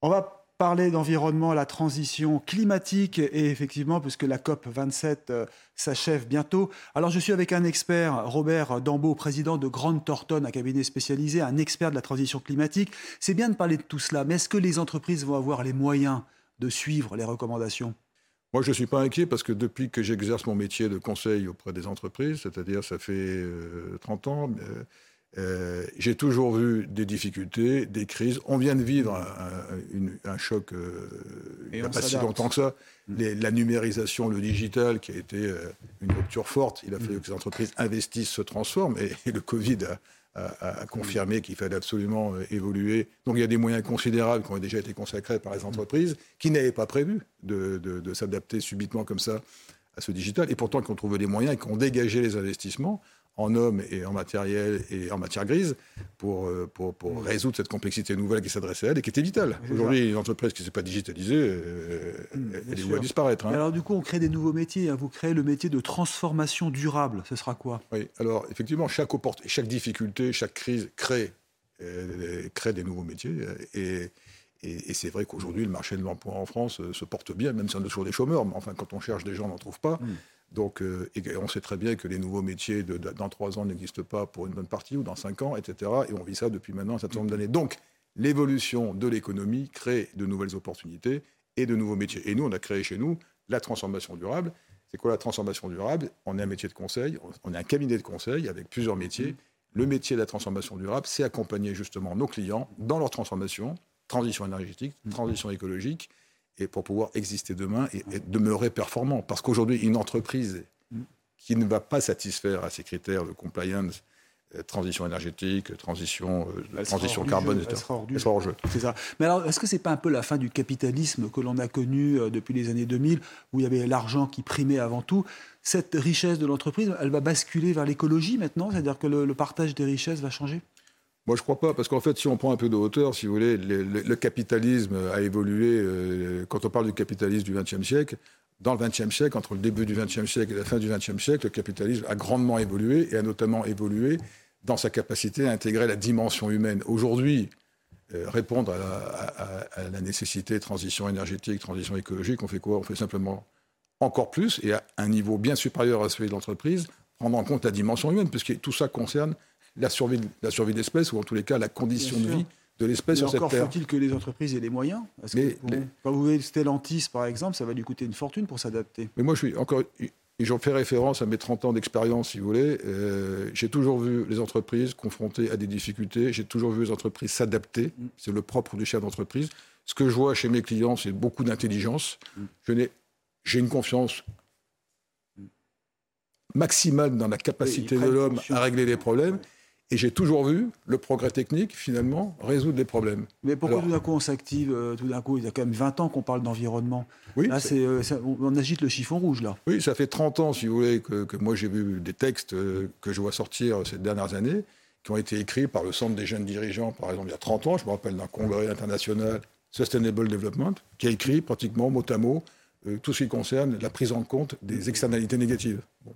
On va parler d'environnement, la transition climatique et effectivement, puisque la COP 27 euh, s'achève bientôt. Alors, je suis avec un expert, Robert Dambeau, président de Grande Thornton, un cabinet spécialisé, un expert de la transition climatique. C'est bien de parler de tout cela, mais est-ce que les entreprises vont avoir les moyens de suivre les recommandations? Moi, je ne suis pas inquiet parce que depuis que j'exerce mon métier de conseil auprès des entreprises, c'est-à-dire ça fait euh, 30 ans, euh, euh, j'ai toujours vu des difficultés, des crises. On vient de vivre un, un- une- un choc euh, il n'y a pas si longtemps que ça. Les- la numérisation, le digital, qui a été euh, une rupture forte. Il a fallu que les entreprises investissent, se transforment. Et, et le Covid a, a- a confirmé qu'il fallait absolument évoluer. Donc il y a des moyens considérables qui ont déjà été consacrés par les entreprises qui n'avaient pas prévu de, de- de s'adapter subitement comme ça à ce digital. Et pourtant, qui ont trouvé les moyens et qui ont dégagé les investissements en hommes et en matériel et en matière grise pour, euh, pour, pour résoudre cette complexité nouvelle qui s'adressait à elle et qui était vitale. Aujourd'hui, une entreprise qui ne s'est pas digitalisée, euh, elle est vouée à sûr. disparaître. hein. Alors, du coup, on crée des nouveaux métiers. hein. Vous créez le métier de transformation durable. Ce sera quoi? Oui, alors effectivement, chaque, chaque difficulté, chaque crise crée, euh, crée des nouveaux métiers. Et, et, et c'est vrai qu'aujourd'hui, le marché de l'emploi en France se porte bien, même si on a toujours des chômeurs. Mais enfin, quand on cherche des gens, on n'en trouve pas. Donc, euh, on sait très bien que les nouveaux métiers dans trois ans n'existent pas pour une bonne partie, ou dans cinq ans, etc. Et on vit ça depuis maintenant un certain nombre d'années. Donc, l'évolution de l'économie crée de nouvelles opportunités et de nouveaux métiers. Et nous, on a créé chez nous la transformation durable. C'est quoi la transformation durable? On est un métier de conseil, on est un cabinet de conseil avec plusieurs métiers. Le métier de la transformation durable, c'est accompagner justement nos clients dans leur transformation, transition énergétique, transition écologique, et pour pouvoir exister demain et, et demeurer performant. Parce qu'aujourd'hui, une entreprise qui ne va pas satisfaire à ces critères de compliance, euh, transition énergétique, transition, euh, transition carbone, jeu, etc. elle sera hors du Elle sera hors jeu. C'est ça. Mais alors, est-ce que c'est pas un peu la fin du capitalisme que l'on a connu euh, depuis les années 2000, où il y avait l'argent qui primait avant tout? Cette richesse de l'entreprise, elle va basculer vers l'écologie maintenant? C'est-à-dire que le, le partage des richesses va changer? Moi, je crois pas, parce qu'en fait, si on prend un peu de hauteur, si vous voulez, le, capitalisme a évolué. euh, quand on parle du capitalisme du XXe siècle, dans le XXe siècle, entre le début du XXe siècle et la fin du XXe siècle, le capitalisme a grandement évolué et a notamment évolué dans sa capacité à intégrer la dimension humaine. Aujourd'hui, euh, répondre à la, à- à la nécessité de transition énergétique, transition écologique, on fait quoi? On fait simplement encore plus et à un niveau bien supérieur à celui de l'entreprise, prendre en compte la dimension humaine, puisque tout ça concerne la survie, de- la survie de l'espèce, ou en tous les cas la condition de vie de l'espèce sur cette encore terre. faut-il que les entreprises aient les moyens Parce que Mais les- Quand vous voyez Stellantis, par exemple, ça va lui coûter une fortune pour s'adapter. Mais moi, je suis encore. Et j'en fais référence à mes 30 ans d'expérience, si vous voulez. Euh, j'ai toujours vu les entreprises confrontées à des difficultés. J'ai toujours vu les entreprises s'adapter. C'est le propre du chef d'entreprise. Ce que je vois chez mes clients, c'est beaucoup d'intelligence. N'ai, j'ai une confiance maximale dans la capacité de l'homme à régler les problèmes. Et j'ai toujours vu le progrès technique, finalement, résoudre les problèmes. Mais pourquoi Alors- tout d'un coup on s'active euh, Tout d'un coup, il y a quand même 20 ans qu'on parle d'environnement. Oui, Là, c'est- euh, on, on agite le chiffon rouge, là. Oui, ça fait 30 ans, si vous voulez, que, que moi j'ai vu des textes euh, que je vois sortir ces dernières années, qui ont été écrits par le Centre des jeunes dirigeants, par exemple, il y a 30 ans. Je me rappelle d'un congrès international Sustainable Development, qui a écrit pratiquement mot à mot tout ce qui concerne la prise en compte des externalités négatives. Bon.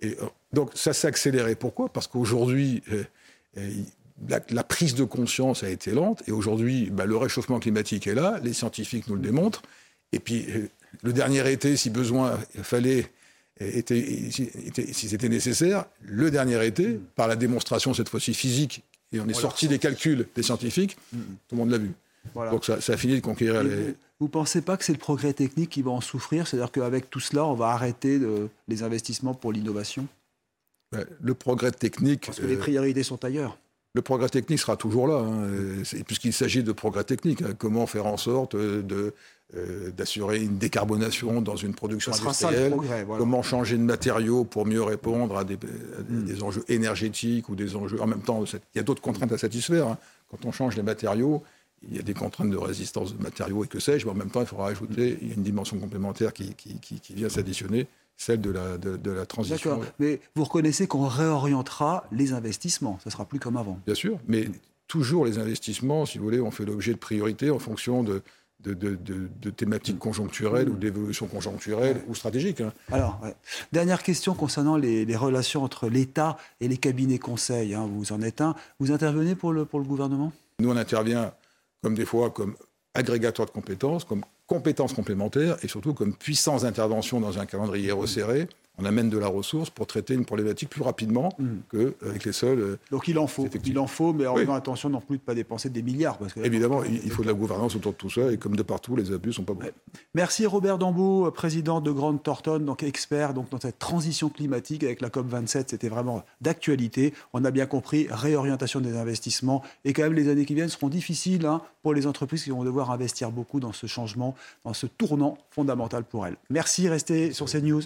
Et, euh, donc ça s'est accéléré. Pourquoi? Parce qu'aujourd'hui, euh, euh, la, la prise de conscience a été lente, et aujourd'hui, bah, le réchauffement climatique est là, les scientifiques nous le démontrent, et puis euh, le dernier été, si besoin fallait, euh, était, si était- si c'était nécessaire, le dernier été, par la démonstration cette fois-ci physique, et on est sorti des calculs des scientifiques, tout le monde l'a vu. Voilà. Donc ça, ça a fini de conquérir Et les... vous- Vous ne pensez pas que c'est le progrès technique qui va en souffrir? C'est-à-dire qu'avec tout cela, on va arrêter de- les investissements pour l'innovation? Le progrès technique, Parce que les euh, priorités sont ailleurs. le progrès technique sera toujours là, hein, euh, puisqu'il s'agit de progrès technique. hein. comment faire en sorte euh, de, euh, d'assurer une décarbonation dans une production industrielle, progrès, voilà. comment changer de matériaux pour mieux répondre à des, à des- Mm. des enjeux énergétiques ou des enjeux. En même temps, il y a d'autres contraintes à satisfaire. hein. Quand on change les matériaux, il y a des contraintes de résistance de matériaux et que sais-je, mais en même temps, il faudra ajouter il y a une dimension complémentaire qui, qui- qui- qui vient s'additionner, celle de la, de, de la transition. D'accord. Mais vous reconnaissez qu'on réorientera les investissements. Ça sera plus comme avant. Bien sûr, mais toujours les investissements, si vous voulez, ont fait l'objet de priorités en fonction de, de, de- de- de thématiques conjoncturelles ou d'évolutions conjoncturelles ou stratégiques. hein. Alors, ouais. dernière question concernant les, les relations entre l'État et les cabinets conseils. hein. Vous en êtes un. Vous intervenez pour le, pour le gouvernement? Nous, on intervient comme des fois comme agrégateur de compétences, comme compétences complémentaires et surtout comme puissance d'intervention dans un calendrier resserré. On amène de la ressource pour traiter une problématique plus rapidement qu'avec les seuls. euh, Donc il en faut. Il en faut, mais en Oui. faisant attention non plus de ne pas dépenser des milliards. Parce que, Évidemment, il il faut de la gouvernance autour de tout ça et comme de partout, les abus sont pas bons. Merci Robert Dambeau, président de Grande Thornton, donc expert donc, dans cette transition climatique avec la COP27. C'était vraiment d'actualité. On a bien compris, réorientation des investissements. Et quand même, les années qui viennent seront difficiles hein, pour les entreprises qui vont devoir investir beaucoup dans ce changement, dans ce tournant fondamental pour elles. Merci, restez sur CNews.